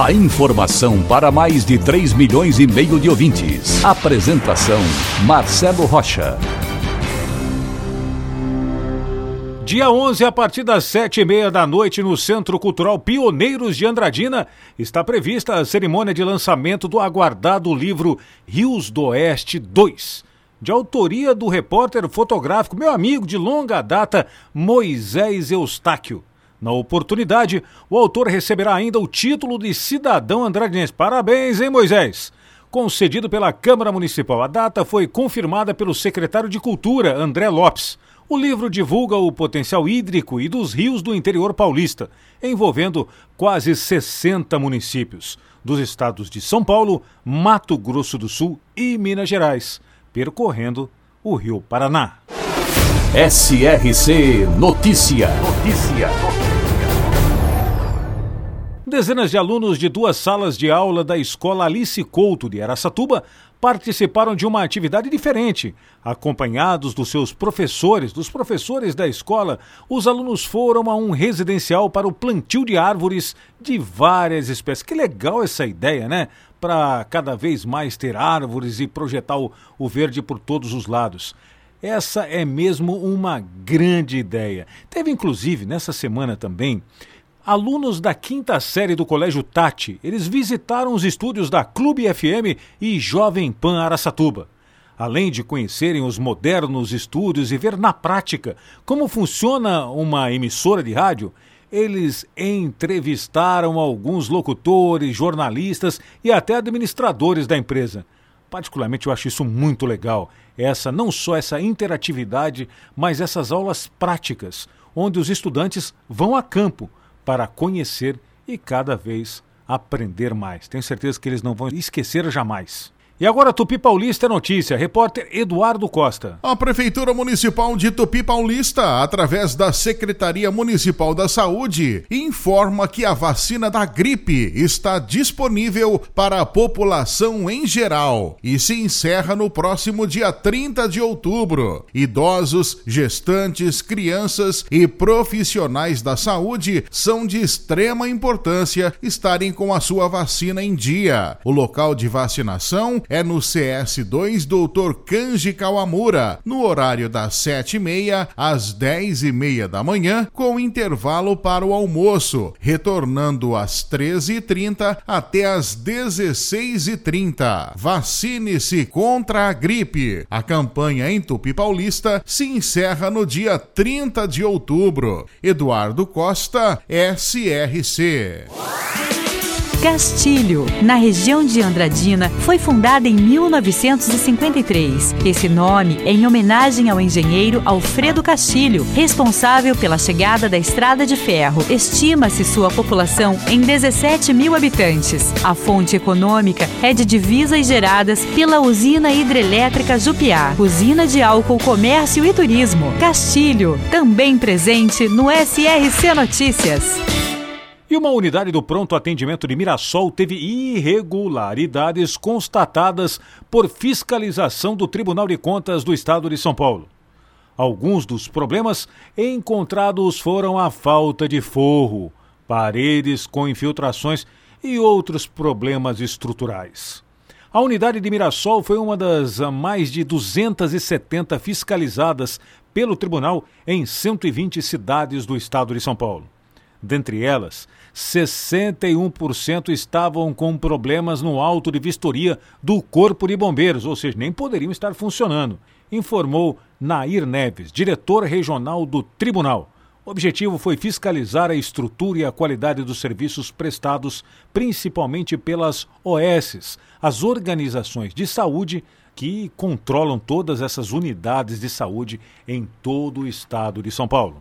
A informação para mais de 3 milhões e meio de ouvintes. Apresentação Marcelo Rocha. Dia 11, a partir das sete e meia da noite, no Centro Cultural Pioneiros de Andradina, está prevista a cerimônia de lançamento do aguardado livro Rios do Oeste 2 de autoria do repórter fotográfico, meu amigo de longa data, Moisés Eustáquio. Na oportunidade, o autor receberá ainda o título de cidadão andradinense. Parabéns, hein, Moisés? Concedido pela Câmara Municipal. A data foi confirmada pelo secretário de Cultura, André Lopes. O livro divulga o potencial hídrico e dos rios do interior paulista, envolvendo quase 60 municípios, dos estados de São Paulo, Mato Grosso do Sul e Minas Gerais percorrendo o Rio Paraná. SRC Notícia. Notícia. Dezenas de alunos de duas salas de aula da Escola Alice Couto de Aracatuba participaram de uma atividade diferente. Acompanhados dos seus professores, dos professores da escola, os alunos foram a um residencial para o plantio de árvores de várias espécies. Que legal essa ideia, né? Para cada vez mais ter árvores e projetar o, verde por todos os lados. Essa é mesmo uma grande ideia. Teve inclusive nessa semana também Alunos da quinta série do Colégio Tati, eles visitaram os estúdios da Clube FM e Jovem Pan Araçatuba. Além de conhecerem os modernos estúdios e ver na prática como funciona uma emissora de rádio, eles entrevistaram alguns locutores, jornalistas e até administradores da empresa. Particularmente eu acho isso muito legal. Essa não só essa interatividade, mas essas aulas práticas, onde os estudantes vão a campo para conhecer e cada vez aprender mais. Tenho certeza que eles não vão esquecer jamais. E agora Tupi Paulista notícia, repórter Eduardo Costa. A Prefeitura Municipal de Tupi Paulista, através da Secretaria Municipal da Saúde, informa que a vacina da gripe está disponível para a população em geral e se encerra no próximo dia 30 de outubro. Idosos, gestantes, crianças e profissionais da saúde são de extrema importância estarem com a sua vacina em dia. O local de vacinação é no CS2 Dr. Kanji Kawamura, no horário das 7h30 às 10h30 da manhã, com intervalo para o almoço, retornando às 13h30 até às 16h30. Vacine-se contra a gripe. A campanha em Tupi Paulista se encerra no dia 30 de outubro. Eduardo Costa, SRC. Castilho, na região de Andradina, foi fundada em 1953. Esse nome é em homenagem ao engenheiro Alfredo Castilho, responsável pela chegada da estrada de ferro. Estima-se sua população em 17 mil habitantes. A fonte econômica é de divisas geradas pela usina hidrelétrica Jupiá, usina de álcool, comércio e turismo. Castilho, também presente no SRC Notícias. E uma unidade do pronto atendimento de Mirassol teve irregularidades constatadas por fiscalização do Tribunal de Contas do Estado de São Paulo. Alguns dos problemas encontrados foram a falta de forro, paredes com infiltrações e outros problemas estruturais. A unidade de Mirassol foi uma das mais de 270 fiscalizadas pelo tribunal em 120 cidades do estado de São Paulo. Dentre elas, 61% estavam com problemas no auto de vistoria do Corpo de Bombeiros, ou seja, nem poderiam estar funcionando, informou Nair Neves, diretor regional do tribunal. O objetivo foi fiscalizar a estrutura e a qualidade dos serviços prestados, principalmente pelas OS, as organizações de saúde que controlam todas essas unidades de saúde em todo o estado de São Paulo.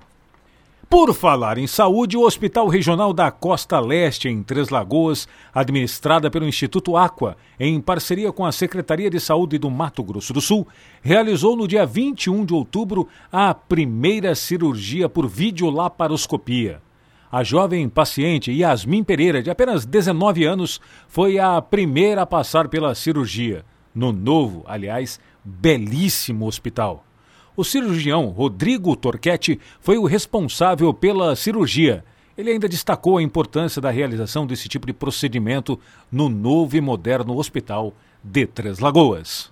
Por falar em saúde, o Hospital Regional da Costa Leste, em Três Lagoas, administrada pelo Instituto Aqua, em parceria com a Secretaria de Saúde do Mato Grosso do Sul, realizou no dia 21 de outubro a primeira cirurgia por videolaparoscopia. A jovem paciente Yasmin Pereira, de apenas 19 anos, foi a primeira a passar pela cirurgia, no novo, aliás, belíssimo hospital. O cirurgião Rodrigo Torquetti foi o responsável pela cirurgia. Ele ainda destacou a importância da realização desse tipo de procedimento no novo e moderno Hospital de Três Lagoas.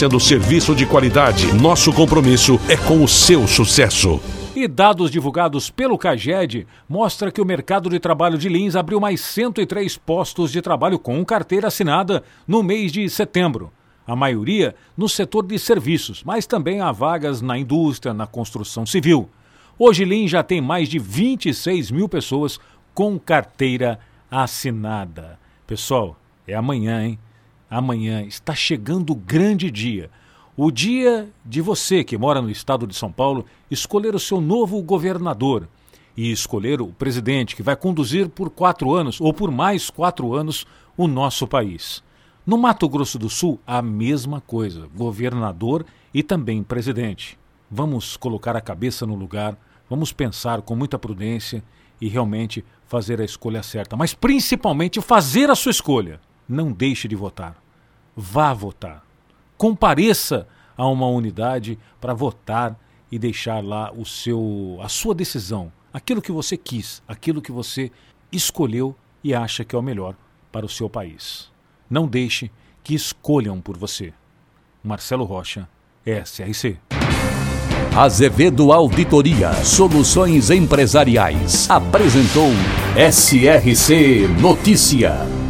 oferecendo serviço de qualidade. Nosso compromisso é com o seu sucesso. E dados divulgados pelo CAGED mostra que o mercado de trabalho de Lins abriu mais 103 postos de trabalho com carteira assinada no mês de setembro. A maioria no setor de serviços, mas também há vagas na indústria, na construção civil. Hoje Lins já tem mais de 26 mil pessoas com carteira assinada. Pessoal, é amanhã, hein? Amanhã está chegando o grande dia. O dia de você que mora no estado de São Paulo escolher o seu novo governador e escolher o presidente que vai conduzir por quatro anos ou por mais quatro anos o nosso país. No Mato Grosso do Sul, a mesma coisa: governador e também presidente. Vamos colocar a cabeça no lugar, vamos pensar com muita prudência e realmente fazer a escolha certa, mas principalmente fazer a sua escolha. Não deixe de votar vá votar. Compareça a uma unidade para votar e deixar lá o seu a sua decisão, aquilo que você quis, aquilo que você escolheu e acha que é o melhor para o seu país. Não deixe que escolham por você. Marcelo Rocha, SRC. Azevedo Auditoria Soluções Empresariais apresentou SRC Notícia.